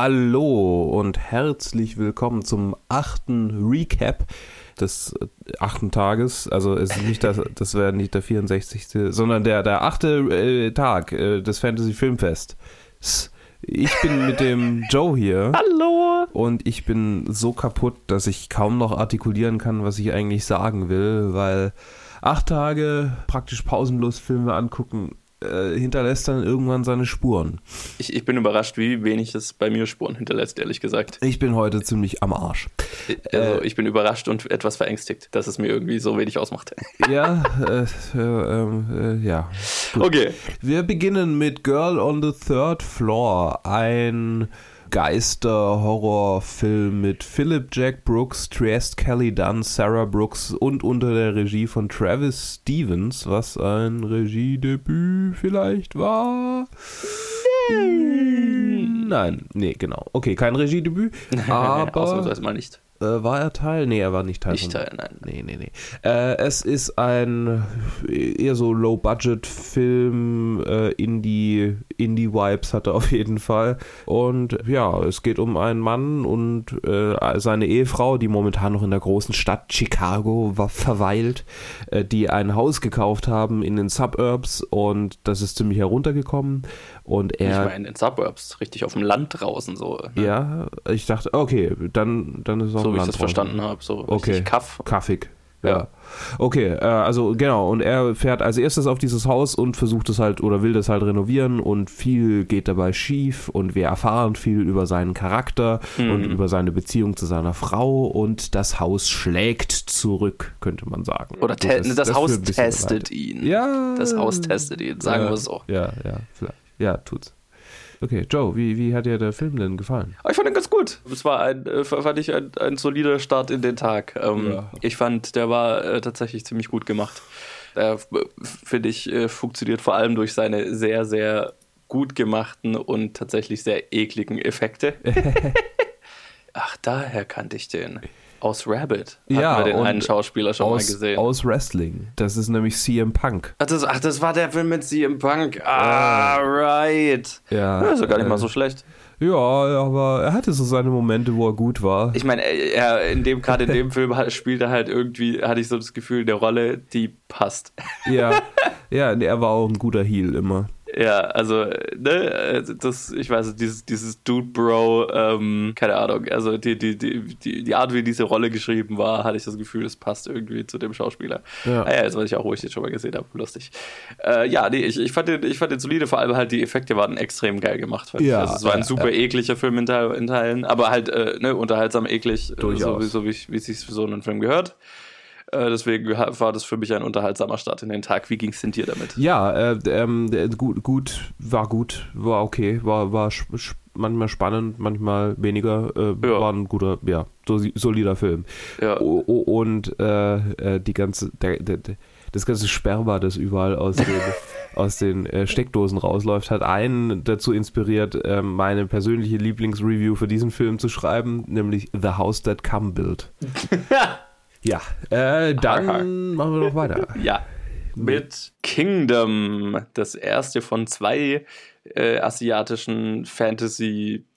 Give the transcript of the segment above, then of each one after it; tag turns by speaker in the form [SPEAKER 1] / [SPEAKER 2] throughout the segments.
[SPEAKER 1] Hallo und herzlich willkommen zum achten Recap des äh, achten Tages. Also es ist nicht das, das wäre nicht der 64. sondern der, der achte äh, Tag äh, des Fantasy Filmfest. Ich bin mit dem Joe hier.
[SPEAKER 2] Hallo!
[SPEAKER 1] Und ich bin so kaputt, dass ich kaum noch artikulieren kann, was ich eigentlich sagen will, weil acht Tage praktisch pausenlos Filme angucken äh, hinterlässt dann irgendwann seine Spuren.
[SPEAKER 2] Ich, ich, bin überrascht, wie wenig es bei mir Spuren hinterlässt, ehrlich gesagt.
[SPEAKER 1] Ich bin heute ziemlich am Arsch.
[SPEAKER 2] Also, äh, ich bin überrascht und etwas verängstigt, dass es mir irgendwie so wenig ausmacht.
[SPEAKER 1] Ja, äh, äh, ja.
[SPEAKER 2] Gut. Okay.
[SPEAKER 1] Wir beginnen mit Girl on the Third Floor, ein Geister-Horrorfilm mit Philip Jack Brooks, Trieste Kelly Dunn, Sarah Brooks und unter der Regie von Travis Stevens, was ein Regiedebüt vielleicht war. Nein, nee, genau. Okay, kein Regiedebüt, aber
[SPEAKER 2] ausnahmsweise mal nicht.
[SPEAKER 1] Äh, war er Teil? Nee, er war nicht Teil.
[SPEAKER 2] Nicht Teil, nein.
[SPEAKER 1] Nee, nee, nee. Äh, es ist ein eher so Low-Budget-Film, äh, Indie, Indie-Vibes hat er auf jeden Fall. Und ja, es geht um einen Mann und äh, seine Ehefrau, die momentan noch in der großen Stadt Chicago war, verweilt, äh, die ein Haus gekauft haben in den Suburbs und das ist ziemlich heruntergekommen. Und er.
[SPEAKER 2] Ich meine, in den Suburbs, richtig auf dem Land draußen so.
[SPEAKER 1] Ne? Ja, ich dachte, okay, dann, dann ist es auch
[SPEAKER 2] So wie ich das verstanden habe, so
[SPEAKER 1] okay. Kaff. Kaffig. Ja. Okay, äh, also genau, und er fährt als erstes auf dieses Haus und versucht es halt oder will das halt renovieren und viel geht dabei schief und wir erfahren viel über seinen Charakter mhm. und über seine Beziehung zu seiner Frau und das Haus schlägt zurück, könnte man sagen.
[SPEAKER 2] Oder te das, das, Haus testet ihn.
[SPEAKER 1] Ja.
[SPEAKER 2] Das Haus testet ihn, sagen
[SPEAKER 1] ja,
[SPEAKER 2] wir so.
[SPEAKER 1] Ja, ja, vielleicht. Ja, tut's. Okay, Joe, wie, wie hat dir der Film denn gefallen?
[SPEAKER 2] Ich fand ihn ganz gut. Es war ein, äh, fand ich ein, ein solider Start in den Tag. Ähm, ja. Ich fand, der war äh, tatsächlich ziemlich gut gemacht. Der, finde ich, äh, funktioniert vor allem durch seine sehr, sehr gut gemachten und tatsächlich sehr ekligen Effekte. Ach, daher kannte ich den. Aus Rabbit
[SPEAKER 1] hatten ja,
[SPEAKER 2] wir den einen Schauspieler schon
[SPEAKER 1] aus,
[SPEAKER 2] mal gesehen.
[SPEAKER 1] Aus Wrestling. Das ist nämlich CM Punk.
[SPEAKER 2] Ach das, ach, das war der Film mit CM Punk. Ah, right.
[SPEAKER 1] Ja.
[SPEAKER 2] ja ist doch gar nicht äh, mal so schlecht.
[SPEAKER 1] Ja, aber er hatte so seine Momente, wo er gut war.
[SPEAKER 2] Ich meine, er in dem gerade in dem Film spielt er halt irgendwie, hatte ich so das Gefühl, eine Rolle, die passt.
[SPEAKER 1] Ja, ja, er war auch ein guter Heel immer.
[SPEAKER 2] Ja, also, ne, das, ich weiß, dieses, dieses Dude Bro, ähm, keine Ahnung, also die, die, die, die, die Art, wie diese Rolle geschrieben war, hatte ich das Gefühl, es passt irgendwie zu dem Schauspieler. Ja, ah, ja jetzt weiß ich auch, wo ich den schon mal gesehen habe, lustig. Äh, ja, nee, ich, ich, fand den, ich fand den solide, vor allem halt die Effekte waren extrem geil gemacht.
[SPEAKER 1] Ja,
[SPEAKER 2] also, es war ein super ja. ekliger Film in, in, Teilen, aber halt, äh, ne, unterhaltsam eklig,
[SPEAKER 1] äh, so,
[SPEAKER 2] so, wie, wie es sich für so einen Film gehört. Äh, deswegen war das für mich ein unterhaltsamer Start in den Tag. Wie ging es denn dir damit?
[SPEAKER 1] Ja, äh, ähm, gut, gut, war gut, war okay, war, war manchmal spannend, manchmal weniger. Äh, ja. War ein guter, ja, solider Film.
[SPEAKER 2] Ja.
[SPEAKER 1] und äh, äh, die ganze, der, der, das ganze Sperma, das überall aus den, aus den äh, Steckdosen rausläuft, hat einen dazu inspiriert, äh, meine persönliche Lieblingsreview für diesen Film zu schreiben, nämlich The House That Come Built. Ja, äh, dann machen wir noch weiter.
[SPEAKER 2] Ja, mit Kingdom, das erste von zwei äh, asiatischen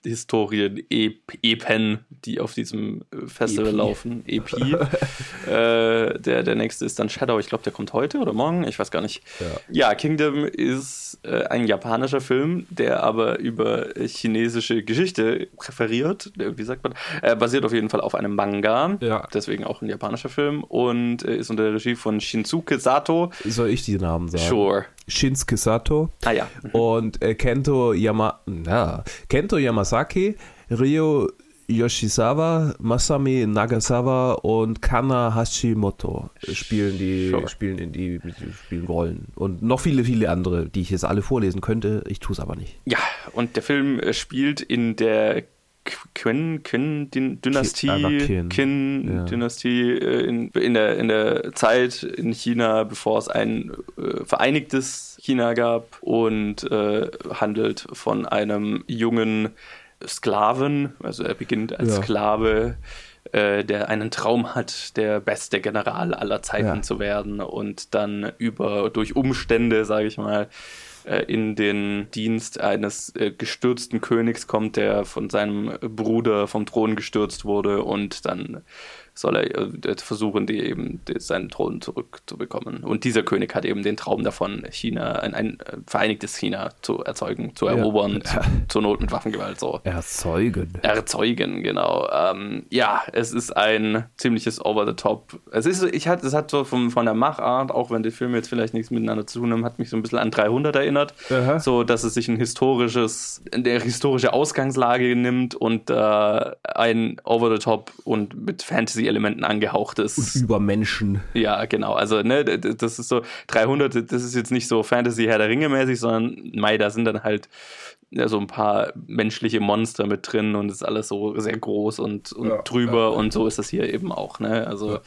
[SPEAKER 2] Fantasy-Historien, Epen, die auf diesem äh, Festival EP. laufen. EP. äh, der, der nächste ist dann Shadow, ich glaube, der kommt heute oder morgen, ich weiß gar nicht. Ja, ja Kingdom ist äh, ein japanischer Film, der aber über chinesische Geschichte präferiert, wie sagt man, äh, basiert auf jeden Fall auf einem Manga,
[SPEAKER 1] ja.
[SPEAKER 2] deswegen auch ein japanischer Film und äh, ist unter der Regie von Shinsuke Sato.
[SPEAKER 1] Soll ich die Namen sagen?
[SPEAKER 2] Sure.
[SPEAKER 1] Shinsuke Sato
[SPEAKER 2] ah, ja.
[SPEAKER 1] Mhm. und äh, Kento, Yama, na, Kento Yamasaki, Ryo Yoshizawa, Masami Nagasawa und Kana Hashimoto spielen die sure. spielen in die spielen Rollen und noch viele viele andere, die ich jetzt alle vorlesen könnte. Ich tue es aber nicht.
[SPEAKER 2] Ja, und der Film äh, spielt in der Qin, Qin Dynastie, Qin, Qin ja. Dynastie äh, in, in, der, in der Zeit in China, bevor es ein äh, vereinigtes China gab und äh, handelt von einem jungen Sklaven, also er beginnt als ja. Sklave, äh, der einen Traum hat, der beste General aller Zeiten ja. zu werden und dann über durch Umstände, sage ich mal, äh, in den Dienst eines äh, gestürzten Königs kommt, der von seinem Bruder vom Thron gestürzt wurde und dann soll er äh, versuchen, die eben die, seinen Thron zurückzubekommen. Und dieser König hat eben den Traum davon, China, ein, ein äh, vereinigtes China zu erzeugen, zu erobern, ja. zu, zur Not mit Waffengewalt so.
[SPEAKER 1] Erzeugen.
[SPEAKER 2] Erzeugen, genau. Ähm, ja, es ist ein ziemliches Over-the-Top. Es ist, ich hatte, es hat so von, von der Machart, auch wenn die Filme jetzt vielleicht nichts miteinander zu tun haben, hat mich so ein bisschen an 300 erinnert. Aha. So, dass es sich ein historisches, eine historische Ausgangslage nimmt und äh, ein Over-the-Top und mit Fantasy Fantasy-Elementen angehaucht ist.
[SPEAKER 1] Und über Menschen.
[SPEAKER 2] Ja, genau. Also, ne, das ist so 300, das ist jetzt nicht so Fantasy-Herr der Ringe mäßig, sondern, mei, da sind dann halt ja, so ein paar menschliche Monster mit drin und ist alles so sehr groß und, und ja, drüber ja. und so ist das hier eben auch, ne? Also.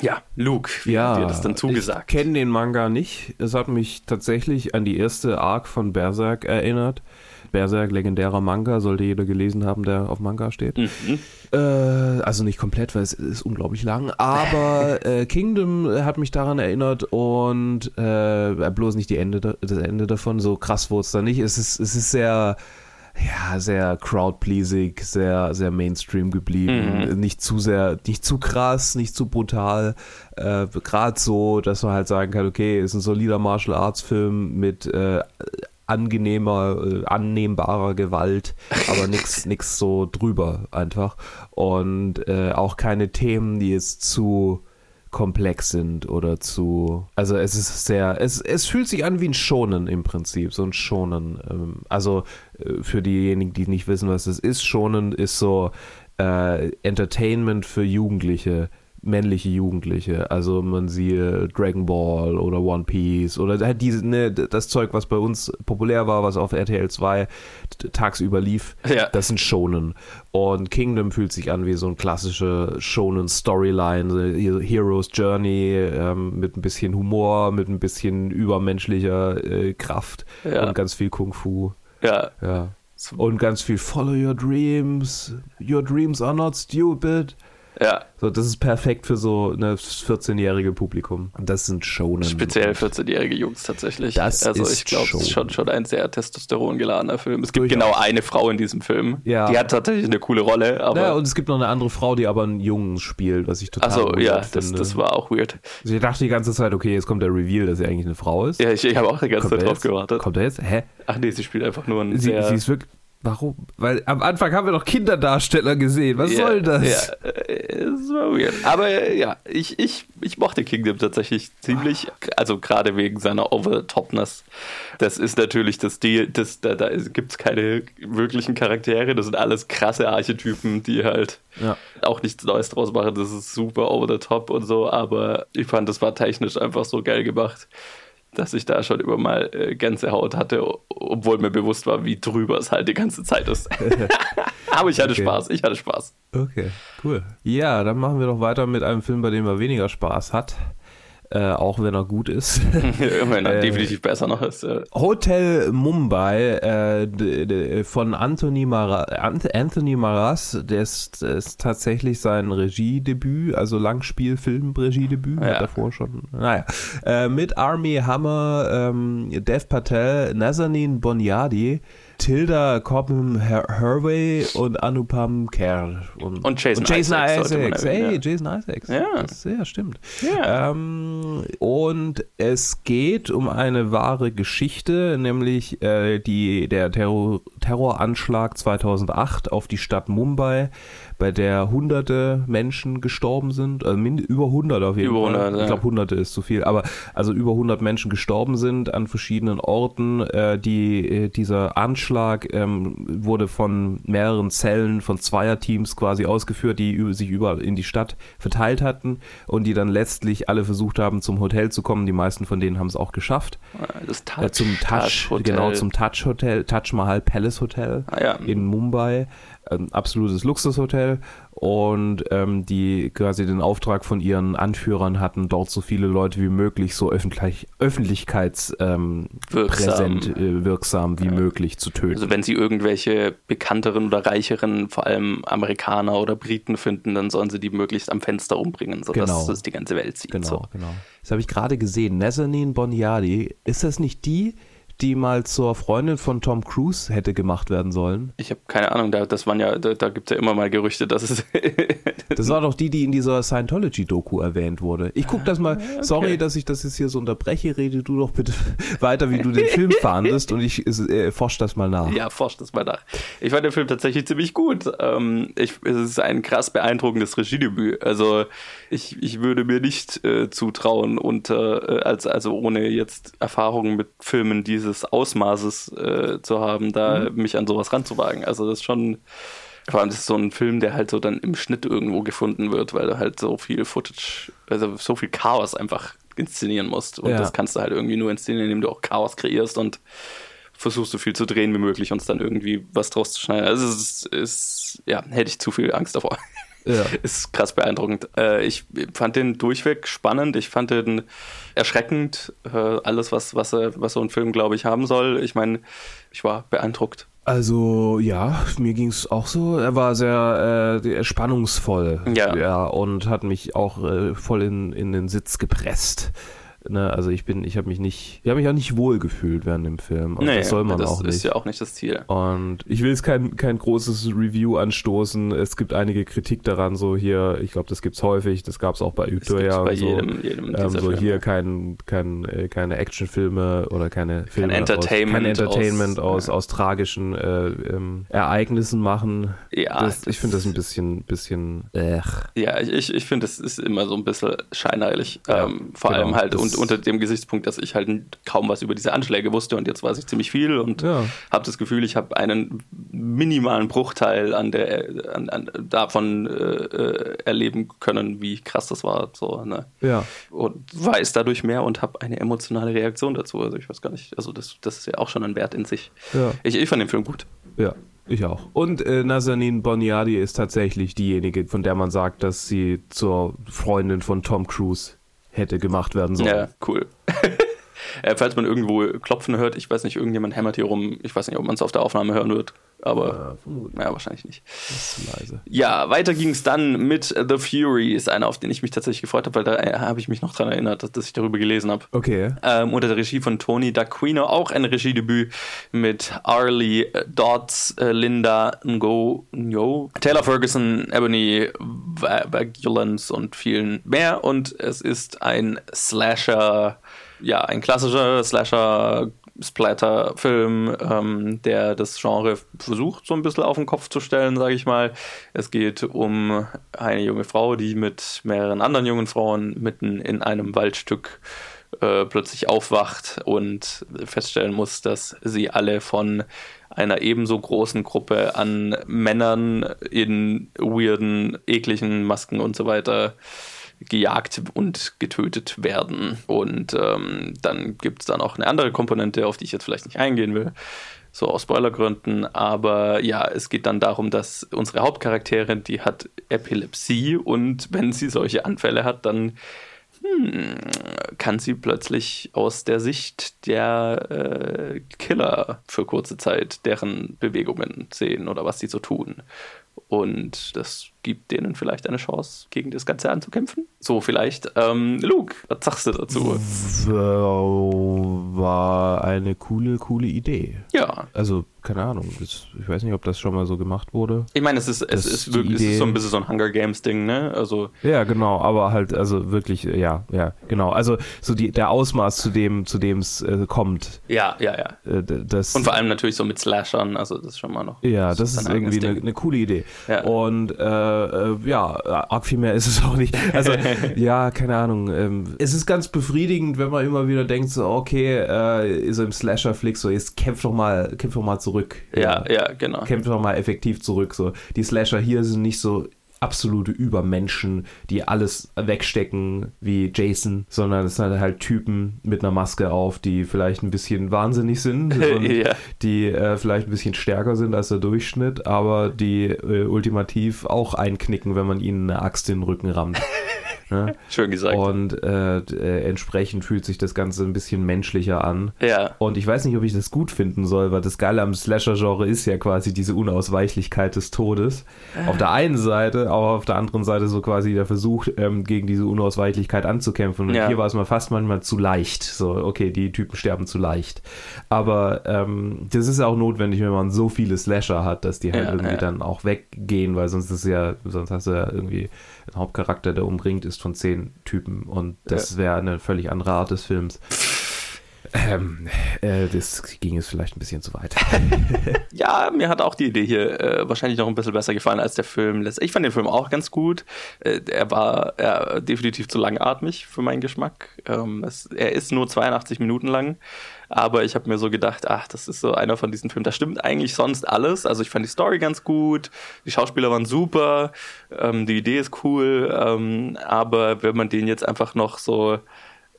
[SPEAKER 2] Ja, Luke, wie ja, hat dir das dann zugesagt?
[SPEAKER 1] Ich kenne den Manga nicht. Es hat mich tatsächlich an die erste Arc von Berserk erinnert. Berserk, legendärer Manga, sollte jeder gelesen haben, der auf Manga steht. Mhm. Äh, also nicht komplett, weil es ist unglaublich lang, aber äh, Kingdom hat mich daran erinnert und äh, bloß nicht die Ende, das Ende davon, so krass wurde es da nicht. Es ist, es ist sehr ja, sehr crowd-pleasing, sehr, sehr Mainstream geblieben. Mhm. Nicht zu sehr, nicht zu krass, nicht zu brutal. Äh, Gerade so, dass man halt sagen kann, okay, ist ein solider Martial Arts Film mit äh, angenehmer, äh, annehmbarer Gewalt, aber nichts nix so drüber einfach. Und äh, auch keine Themen, die jetzt zu komplex sind oder zu. Also es ist sehr. Es, es fühlt sich an wie ein Schonen im Prinzip. So ein Schonen. Ähm, also äh, für diejenigen, die nicht wissen, was es ist, Schonen ist so äh, Entertainment für Jugendliche männliche Jugendliche. Also man siehe Dragon Ball oder One Piece oder halt diese, ne, das Zeug, was bei uns populär war, was auf RTL 2 tagsüber lief, ja. das sind Shonen. Und Kingdom fühlt sich an wie so ein klassische Shonen Storyline, Heroes Journey ähm, mit ein bisschen Humor, mit ein bisschen übermenschlicher äh, Kraft ja. und ganz viel Kung Fu.
[SPEAKER 2] Ja.
[SPEAKER 1] ja. Und ganz viel Follow your dreams. Your dreams are not stupid.
[SPEAKER 2] Ja.
[SPEAKER 1] So, das ist perfekt für so eine 14-jährige Publikum. Das sind Shonen.
[SPEAKER 2] Speziell 14-jährige Jungs tatsächlich.
[SPEAKER 1] Das
[SPEAKER 2] also
[SPEAKER 1] ist
[SPEAKER 2] ich glaube, es ist schon, schon ein sehr testosteron geladener Film. Es gibt Durchaus. genau eine Frau in diesem Film.
[SPEAKER 1] Ja.
[SPEAKER 2] Die hat tatsächlich eine coole Rolle. Aber
[SPEAKER 1] ja, und es gibt noch eine andere Frau, die aber einen Jungen spielt, was ich total
[SPEAKER 2] Achso, ja, das, das war auch weird.
[SPEAKER 1] Also ich dachte die ganze Zeit, okay, jetzt kommt der Reveal, dass sie eigentlich eine Frau ist.
[SPEAKER 2] Ja, ich, ich habe auch die ganze kommt Zeit drauf gewartet.
[SPEAKER 1] Kommt er jetzt? Hä?
[SPEAKER 2] Ach nee, sie spielt einfach nur einen
[SPEAKER 1] sie,
[SPEAKER 2] sehr...
[SPEAKER 1] Sie ist wirklich Warum? Weil am Anfang haben wir noch Kinderdarsteller gesehen. Was ja, soll das?
[SPEAKER 2] Ja, es war weird. Aber ja, ich, ich, ich mochte Kingdom tatsächlich ziemlich. Also gerade wegen seiner Over-Topness. Das ist natürlich das Deal. Das, da da gibt es keine wirklichen Charaktere. Das sind alles krasse Archetypen, die halt ja. auch nichts Neues draus machen. Das ist super over the top und so. Aber ich fand, das war technisch einfach so geil gemacht dass ich da schon immer mal äh, Gänsehaut hatte, obwohl mir bewusst war, wie drüber es halt die ganze Zeit ist. Aber ich hatte okay. Spaß, ich hatte Spaß.
[SPEAKER 1] Okay, cool. Ja, dann machen wir doch weiter mit einem Film, bei dem er weniger Spaß hat. Äh, auch wenn er gut ist.
[SPEAKER 2] wenn er äh, definitiv besser noch ist. Ja.
[SPEAKER 1] Hotel Mumbai äh, von Anthony, Mara Anthony Maras, der ist, ist, tatsächlich sein Regiedebüt, also Langspielfilm-Regiedebüt, ja. hat davor schon, naja, äh, mit Army Hammer, ähm, Dev Patel, Nazanin Bonyadi, Tilda Cobham Hervey und Anupam Kher.
[SPEAKER 2] Und, und Jason,
[SPEAKER 1] und Jason
[SPEAKER 2] Isaacs.
[SPEAKER 1] Isaacs. Hey, ja. Jason Isaacs. Ja. Das, ja, stimmt. Ja. Ähm, und es geht um eine wahre Geschichte, nämlich äh, die, der Terror, Terroranschlag 2008 auf die Stadt Mumbai bei der hunderte Menschen gestorben sind, also über 100 auf jeden über Fall. 100, ich glaube, hunderte ist zu viel, aber also über 100 Menschen gestorben sind an verschiedenen Orten. Äh, die, äh, dieser Anschlag ähm, wurde von mehreren Zellen von Zweierteams quasi ausgeführt, die sich überall in die Stadt verteilt hatten und die dann letztlich alle versucht haben, zum Hotel zu kommen. Die meisten von denen haben es auch geschafft.
[SPEAKER 2] Das Touch, äh,
[SPEAKER 1] zum Touch, Touch genau, zum Touch Hotel, Touch Mahal Palace Hotel
[SPEAKER 2] ah, ja.
[SPEAKER 1] in Mumbai ein absolutes Luxushotel und ähm, die quasi den Auftrag von ihren Anführern hatten, dort so viele Leute wie möglich so öffentlich, öffentlichkeitspräsent ähm, äh, wirksam wie ja. möglich zu töten.
[SPEAKER 2] Also wenn sie irgendwelche bekannteren oder reicheren, vor allem Amerikaner oder Briten finden, dann sollen sie die möglichst am Fenster umbringen, sodass genau. es die ganze Welt sieht.
[SPEAKER 1] Genau,
[SPEAKER 2] so.
[SPEAKER 1] genau. Das habe ich gerade gesehen. Nazanin Boniadi, ist das nicht die, die mal zur Freundin von Tom Cruise hätte gemacht werden sollen?
[SPEAKER 2] Ich habe keine Ahnung, da, das waren ja, da, da gibt es ja immer mal Gerüchte, dass es.
[SPEAKER 1] das war doch die, die in dieser Scientology-Doku erwähnt wurde. Ich gucke das mal, okay. sorry, dass ich das jetzt hier so unterbreche, rede du doch bitte weiter, wie du den Film fandest und ich äh, forsch das mal nach.
[SPEAKER 2] Ja, forsch das mal nach. Ich fand den Film tatsächlich ziemlich gut. Ähm, ich, es ist ein krass beeindruckendes Regiedebüt. Also ich, ich würde mir nicht äh, zutrauen, unter, äh, als, also ohne jetzt Erfahrungen mit Filmen dieses Ausmaßes äh, zu haben, da mhm. mich an sowas ranzuwagen. Also das ist schon, vor allem das ist so ein Film, der halt so dann im Schnitt irgendwo gefunden wird, weil du halt so viel Footage, also so viel Chaos einfach inszenieren musst. Und ja. das kannst du halt irgendwie nur inszenieren, indem du auch Chaos kreierst und versuchst so viel zu drehen wie möglich und dann irgendwie was draus zu schneiden. Also es ist, ist ja, hätte ich zu viel Angst davor. Ja. Ist krass beeindruckend. Äh, ich fand den durchweg spannend. Ich fand den erschreckend. Äh, alles, was, was, was so ein Film, glaube ich, haben soll. Ich meine, ich war beeindruckt.
[SPEAKER 1] Also ja, mir ging es auch so. Er war sehr äh, spannungsvoll
[SPEAKER 2] ja.
[SPEAKER 1] ja. und hat mich auch äh, voll in, in den Sitz gepresst. Ne, also ich bin, ich habe mich nicht, ich habe mich auch nicht wohl gefühlt während dem Film.
[SPEAKER 2] Und nee, das soll man das auch nicht. Das ist ja auch nicht das Ziel.
[SPEAKER 1] Und ich will jetzt kein, kein großes Review anstoßen. Es gibt einige Kritik daran, so hier, ich glaube, das gibt's häufig, das gab es auch bei Utøya
[SPEAKER 2] bei so. Jedem, jedem
[SPEAKER 1] ähm, so Filme. hier kein, kein, äh, keine Actionfilme oder keine Filme
[SPEAKER 2] kein Entertainment,
[SPEAKER 1] aus, kein Entertainment aus, aus, ja. aus tragischen äh, ähm, Ereignissen machen.
[SPEAKER 2] Ja,
[SPEAKER 1] das, ich finde das ein bisschen, bisschen, äh.
[SPEAKER 2] Ja, ich, ich finde, das ist immer so ein bisschen scheinheilig. Ja, ähm, vor genau, allem halt und unter dem Gesichtspunkt, dass ich halt kaum was über diese Anschläge wusste und jetzt weiß ich ziemlich viel und ja. habe das Gefühl, ich habe einen minimalen Bruchteil an der, an, an, davon äh, äh, erleben können, wie krass das war. So, ne?
[SPEAKER 1] ja.
[SPEAKER 2] Und weiß dadurch mehr und habe eine emotionale Reaktion dazu. Also ich weiß gar nicht, also das, das ist ja auch schon ein Wert in sich.
[SPEAKER 1] Ja.
[SPEAKER 2] Ich, ich fand den Film gut.
[SPEAKER 1] Ja. Ich auch. Und äh, Nazanin Boniadi ist tatsächlich diejenige, von der man sagt, dass sie zur Freundin von Tom Cruise hätte gemacht werden sollen.
[SPEAKER 2] Ja, cool. äh, falls man irgendwo klopfen hört, ich weiß nicht, irgendjemand hämmert hier rum. Ich weiß nicht, ob man es auf der Aufnahme hören wird. Aber ja, ja wahrscheinlich nicht.
[SPEAKER 1] Das ist leise.
[SPEAKER 2] Ja, weiter ging es dann mit The Fury, ist einer, auf den ich mich tatsächlich gefreut habe, weil da äh, habe ich mich noch dran erinnert, dass, dass ich darüber gelesen habe.
[SPEAKER 1] Okay.
[SPEAKER 2] Ähm, unter der Regie von Tony D'Aquino, auch ein Regiedebüt mit Arlie Dodds, äh, Linda Ngo, Ngo, Taylor Ferguson, Ebony Vigilance und vielen mehr. Und es ist ein Slasher, ja, ein klassischer Slasher Splatter-Film, ähm, der das Genre versucht, so ein bisschen auf den Kopf zu stellen, sage ich mal. Es geht um eine junge Frau, die mit mehreren anderen jungen Frauen mitten in einem Waldstück äh, plötzlich aufwacht und feststellen muss, dass sie alle von einer ebenso großen Gruppe an Männern in weirden, ekligen Masken und so weiter gejagt und getötet werden. Und ähm, dann gibt es da noch eine andere Komponente, auf die ich jetzt vielleicht nicht eingehen will, so aus Spoilergründen. Aber ja, es geht dann darum, dass unsere Hauptcharakterin, die hat Epilepsie und wenn sie solche Anfälle hat, dann hm, kann sie plötzlich aus der Sicht der äh, Killer für kurze Zeit deren Bewegungen sehen oder was sie so tun. Und das gibt denen vielleicht eine Chance, gegen das Ganze anzukämpfen. So vielleicht. Ähm, Luke, was sagst du dazu?
[SPEAKER 1] War eine coole, coole Idee.
[SPEAKER 2] Ja.
[SPEAKER 1] Also keine Ahnung. ich weiß nicht, ob das schon mal so gemacht wurde.
[SPEAKER 2] Ich meine, es ist, es ist wirklich es ist so ein bisschen so ein Hunger Games Ding, ne? Also
[SPEAKER 1] ja, genau, aber halt, also wirklich, ja, ja, genau. Also so die, der Ausmaß, zu dem, zu dem es äh, kommt.
[SPEAKER 2] Ja, ja, ja.
[SPEAKER 1] Äh, das,
[SPEAKER 2] Und vor allem natürlich so mit Slashern, also das ist schon mal noch.
[SPEAKER 1] Ja, das, das ist, irgendwie eine, eine, coole Idee.
[SPEAKER 2] Ja.
[SPEAKER 1] Und äh, äh, ja, arg viel mehr ist es auch nicht. Also ja, keine Ahnung. Ähm, es ist ganz befriedigend, wenn man immer wieder denkt, so okay, äh, so im Slasher-Flick, so jetzt kämpf doch mal, kämpf doch mal zurück zurück.
[SPEAKER 2] Ja, ja, genau.
[SPEAKER 1] Kämpft doch mal effektiv zurück. So. Die Slasher hier sind nicht so absolute Übermenschen, die alles wegstecken wie Jason, sondern es sind halt Typen mit einer Maske auf, die vielleicht ein bisschen wahnsinnig sind
[SPEAKER 2] ja.
[SPEAKER 1] die äh, vielleicht ein bisschen stärker sind als der Durchschnitt, aber die äh, ultimativ auch einknicken, wenn man ihnen eine Axt in den Rücken rammt. Ne?
[SPEAKER 2] Schön gesagt.
[SPEAKER 1] Und äh, äh, entsprechend fühlt sich das Ganze ein bisschen menschlicher an.
[SPEAKER 2] Ja.
[SPEAKER 1] Und ich weiß nicht, ob ich das gut finden soll, weil das Geile am Slasher-Genre ist ja quasi diese Unausweichlichkeit des Todes. Auf der einen Seite, aber auf der anderen Seite so quasi der Versuch, ähm, gegen diese Unausweichlichkeit anzukämpfen. Und
[SPEAKER 2] Ja.
[SPEAKER 1] hier war es mal fast manchmal zu leicht. So, okay, die Typen sterben zu leicht. Aber ähm, das ist auch notwendig, wenn man so viele Slasher hat, dass die halt
[SPEAKER 2] Ja,
[SPEAKER 1] irgendwie dann auch weggehen, weil sonst ist ja, sonst hast du ja irgendwie einen Hauptcharakter, der umringt ist von zehn Typen und das wäre eine völlig andere Art des Films. Ähm, äh, das ging jetzt vielleicht ein bisschen zu weit.
[SPEAKER 2] Ja, mir hat auch die Idee hier äh, wahrscheinlich noch ein bisschen besser gefallen als der Film. Ich fand den Film auch ganz gut. Äh, er war definitiv zu langatmig für meinen Geschmack. Ähm, es, er ist nur 82 Minuten lang, aber ich habe mir so gedacht, ach, das ist so einer von diesen Filmen. Da stimmt eigentlich sonst alles. Also ich fand die Story ganz gut, die Schauspieler waren super, ähm, die Idee ist cool, ähm, aber wenn man den jetzt einfach noch so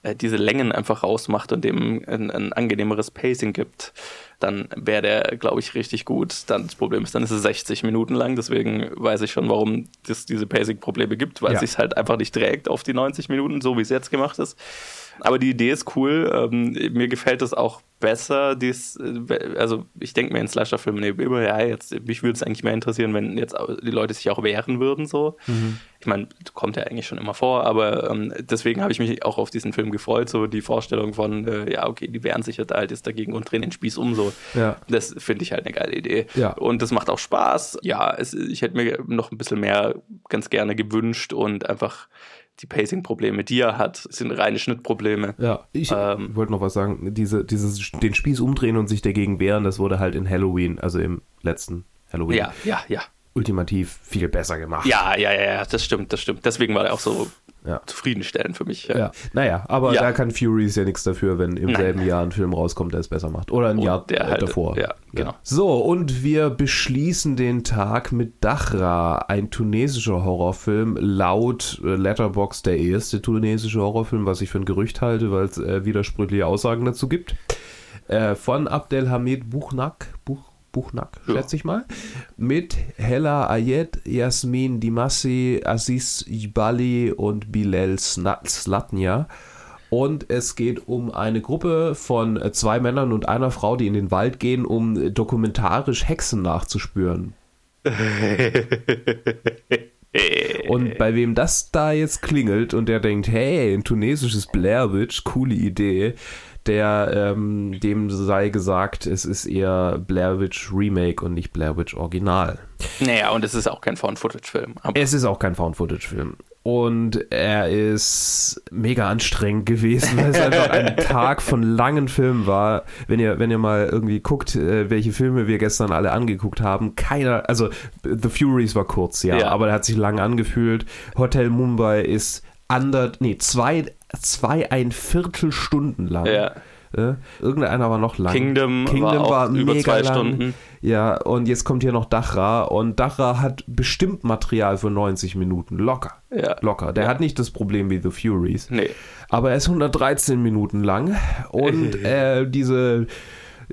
[SPEAKER 2] äh, diese Längen einfach rausmacht und dem ein, ein angenehmeres Pacing gibt, dann wäre der, glaube ich, richtig gut. Dann das Problem ist, dann ist es 60 Minuten lang, deswegen weiß ich schon, warum es diese Pacing-Probleme gibt, weil
[SPEAKER 1] Ja.
[SPEAKER 2] es sich halt einfach nicht trägt auf die 90 Minuten, so wie es jetzt gemacht ist. Aber die Idee ist cool. Ähm, mir gefällt es auch besser. Dies, äh, also ich denke mir in Slasher-Filmen immer, ja, jetzt, mich würde es eigentlich mehr interessieren, wenn jetzt die Leute sich auch wehren würden. so. Ich meine, kommt ja eigentlich schon immer vor, aber ähm, deswegen habe ich mich auch auf diesen Film gefreut. So die Vorstellung von, äh, ja, okay, die wehren sich jetzt halt jetzt dagegen und drehen den Spieß um. So.
[SPEAKER 1] Ja.
[SPEAKER 2] Das finde ich halt eine geile Idee.
[SPEAKER 1] Ja.
[SPEAKER 2] Und das macht auch Spaß. Ja, es, ich hätte mir noch ein bisschen mehr ganz gerne gewünscht und einfach die Pacing-Probleme, die er hat, sind reine Schnittprobleme.
[SPEAKER 1] Ja, ich
[SPEAKER 2] Ähm.
[SPEAKER 1] wollte noch was sagen. Diese, dieses, den Spieß umdrehen und sich dagegen wehren, das wurde halt in Halloween, also im letzten Halloween,
[SPEAKER 2] Ja, ja, ja.
[SPEAKER 1] ultimativ viel besser gemacht.
[SPEAKER 2] Ja, ja, ja, ja, das stimmt, das stimmt. Deswegen war er auch so
[SPEAKER 1] Ja.
[SPEAKER 2] zufriedenstellend für mich.
[SPEAKER 1] Ja. Naja, aber
[SPEAKER 2] Ja.
[SPEAKER 1] da kann Furies ja nichts dafür, wenn im
[SPEAKER 2] Nein.
[SPEAKER 1] selben Jahr ein Film rauskommt, der es besser macht. Oder ein
[SPEAKER 2] Und
[SPEAKER 1] Jahr
[SPEAKER 2] der halt-
[SPEAKER 1] davor.
[SPEAKER 2] ja, genau.
[SPEAKER 1] So, und wir beschließen den Tag mit Dachra, ein tunesischer Horrorfilm. Laut äh, Letterbox der erste tunesische Horrorfilm, was ich für ein Gerücht halte, weil es äh, widersprüchliche Aussagen dazu gibt. Äh, von Abdelhamid Buchnak. Buch, Buchnak,
[SPEAKER 2] Ja.
[SPEAKER 1] schätze ich mal. Mit Hella Ayed, Yasmin Dimassi, Aziz Ibali und Bilal Slatnia. Und es geht um eine Gruppe von äh, zwei Männern und einer Frau, die in den Wald gehen, um dokumentarisch Hexen nachzuspüren. Und bei wem das da jetzt klingelt und der denkt, hey, ein tunesisches Blair Witch, coole Idee, der ähm, dem sei gesagt, es ist eher Blair Witch Remake und nicht Blair Witch Original.
[SPEAKER 2] Naja, und es ist auch kein Found-Footage-Film.
[SPEAKER 1] Es ist auch kein Found-Footage-Film. Und er ist mega anstrengend gewesen, weil es einfach ein Tag von langen Filmen war. Wenn ihr, wenn ihr mal irgendwie guckt, äh, welche Filme wir gestern alle angeguckt haben, keiner, also The Furies war kurz, ja,
[SPEAKER 2] Ja.
[SPEAKER 1] aber der hat sich lang angefühlt. Hotel Mumbai ist ander, nee, zwei, zwei ein Viertelstunden lang.
[SPEAKER 2] ja.
[SPEAKER 1] Äh, irgendeiner war noch lang.
[SPEAKER 2] Kingdom, war auch über zwei Stunden.
[SPEAKER 1] Ja, und jetzt kommt hier noch Dachra und Dachra hat bestimmt Material für 90 Minuten. Locker.
[SPEAKER 2] Ja.
[SPEAKER 1] Locker. Der hat nicht das Problem wie The Furies.
[SPEAKER 2] Nee.
[SPEAKER 1] Aber er ist 113 Minuten lang und äh, diese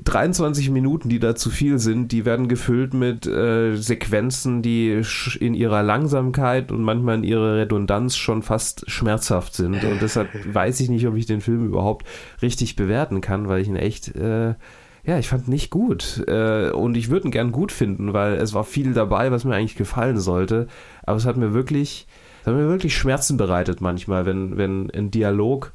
[SPEAKER 1] 23 Minuten, die da zu viel sind, die werden gefüllt mit äh, Sequenzen, die in ihrer Langsamkeit und manchmal in ihrer Redundanz schon fast schmerzhaft sind. Und deshalb weiß ich nicht, ob ich den Film überhaupt richtig bewerten kann, weil ich ihn echt, äh, ja, ich fand ihn nicht gut. Äh, und ich würde ihn gern gut finden, weil es war viel dabei, was mir eigentlich gefallen sollte. Aber es hat mir wirklich, es hat mir wirklich Schmerzen bereitet manchmal, wenn, wenn ein Dialog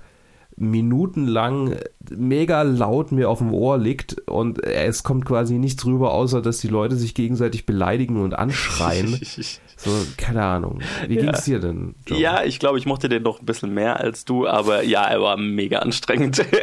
[SPEAKER 1] minutenlang mega laut mir auf dem Ohr liegt und es kommt quasi nichts rüber, außer dass die Leute sich gegenseitig beleidigen und anschreien. so, keine Ahnung. Wie
[SPEAKER 2] Ja.
[SPEAKER 1] ging's dir denn? Joe?
[SPEAKER 2] Ja, ich glaube, ich mochte den noch ein bisschen mehr als du, aber ja, er war mega anstrengend.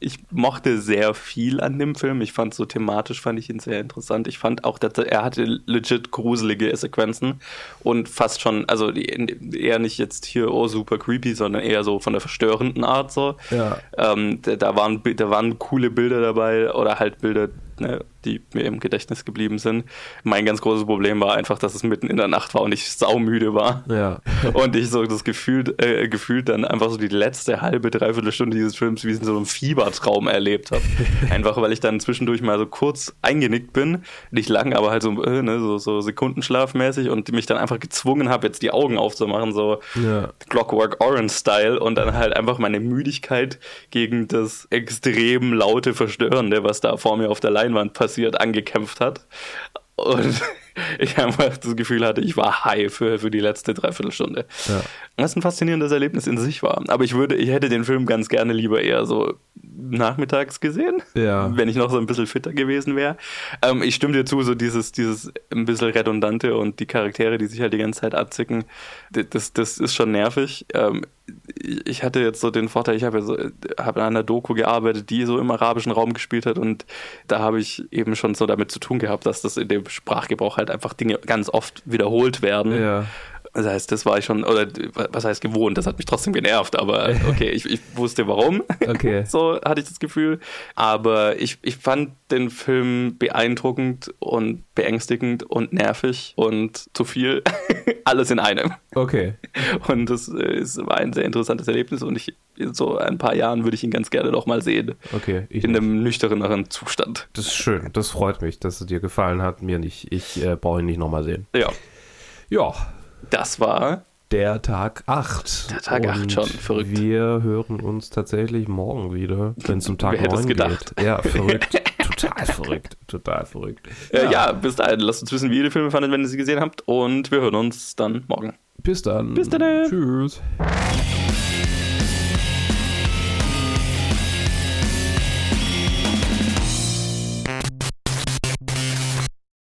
[SPEAKER 2] Ich mochte sehr viel an dem Film. Ich fand so thematisch fand ich ihn sehr interessant. Ich fand auch, dass er hatte legit gruselige Sequenzen und fast schon, also eher nicht jetzt hier oh super creepy, sondern eher so von der verstörenden Art so.
[SPEAKER 1] Ja.
[SPEAKER 2] Ähm, da, waren da waren coole Bilder dabei oder halt Bilder, ne, die mir im Gedächtnis geblieben sind. Mein ganz großes Problem war einfach, dass es mitten in der Nacht war und ich saumüde war.
[SPEAKER 1] Ja.
[SPEAKER 2] und ich so das Gefühl, äh, gefühlt dann einfach so die letzte halbe, dreiviertel Stunde dieses Films wie in so einem Fiebertraum erlebt habe. einfach weil ich dann zwischendurch mal so kurz eingenickt bin, nicht lang, aber halt so, äh, ne, so, so sekundenschlafmäßig und mich dann einfach gezwungen habe, jetzt die Augen aufzumachen, so
[SPEAKER 1] Ja.
[SPEAKER 2] Clockwork Orange-Style und dann halt einfach meine Müdigkeit gegen das extrem laute Verstörende, was da vor mir auf der Leinwand passiert, angekämpft hat. Und ich einfach das Gefühl hatte, ich war high für, für die letzte Dreiviertelstunde.
[SPEAKER 1] Ja.
[SPEAKER 2] Was ein faszinierendes Erlebnis in sich war. Aber ich würde, ich hätte den Film ganz gerne lieber eher so nachmittags gesehen,
[SPEAKER 1] Ja.
[SPEAKER 2] wenn ich noch so ein bisschen fitter gewesen wäre. Ähm, ich stimme dir zu, so dieses, dieses ein bisschen redundante und die Charaktere, die sich halt die ganze Zeit abzicken, das, das ist schon nervig. Ähm, ich hatte jetzt so den Vorteil, ich habe ja so, habe an einer Doku gearbeitet, die so im arabischen Raum gespielt hat und da habe ich eben schon so damit zu tun gehabt, dass das in dem Sprachgebrauch halt einfach Dinge ganz oft wiederholt werden.
[SPEAKER 1] Ja.
[SPEAKER 2] Das heißt, das war ich schon, oder was heißt gewohnt, das hat mich trotzdem genervt, aber okay, ich, ich wusste warum.
[SPEAKER 1] Okay.
[SPEAKER 2] so hatte ich das Gefühl. Aber ich, ich fand den Film beeindruckend und beängstigend und nervig und zu viel. Alles in einem.
[SPEAKER 1] Okay.
[SPEAKER 2] Und das äh, ist, war ein sehr interessantes Erlebnis und ich, in so ein paar Jahren würde ich ihn ganz gerne noch mal sehen.
[SPEAKER 1] Okay.
[SPEAKER 2] In einem nüchterneren Zustand.
[SPEAKER 1] das ist schön. Das freut mich, dass es dir gefallen hat. Mir nicht. Ich äh, brauche ihn nicht nochmal sehen.
[SPEAKER 2] Ja,
[SPEAKER 1] Ja.
[SPEAKER 2] Das war
[SPEAKER 1] Der Tag 8.
[SPEAKER 2] Der Tag 8 schon, verrückt.
[SPEAKER 1] Wir hören uns tatsächlich morgen wieder, wenn es um Tag
[SPEAKER 2] Wer hätte es
[SPEAKER 1] 9
[SPEAKER 2] gedacht?
[SPEAKER 1] geht. Ja, verrückt. Total verrückt. Total verrückt.
[SPEAKER 2] Äh, ja. bis dahin. Lasst uns wissen, wie ihr die Filme fandet, wenn ihr sie gesehen habt. Und wir hören uns dann morgen.
[SPEAKER 1] Bis dann.
[SPEAKER 2] Bis dann.
[SPEAKER 1] Tschüss.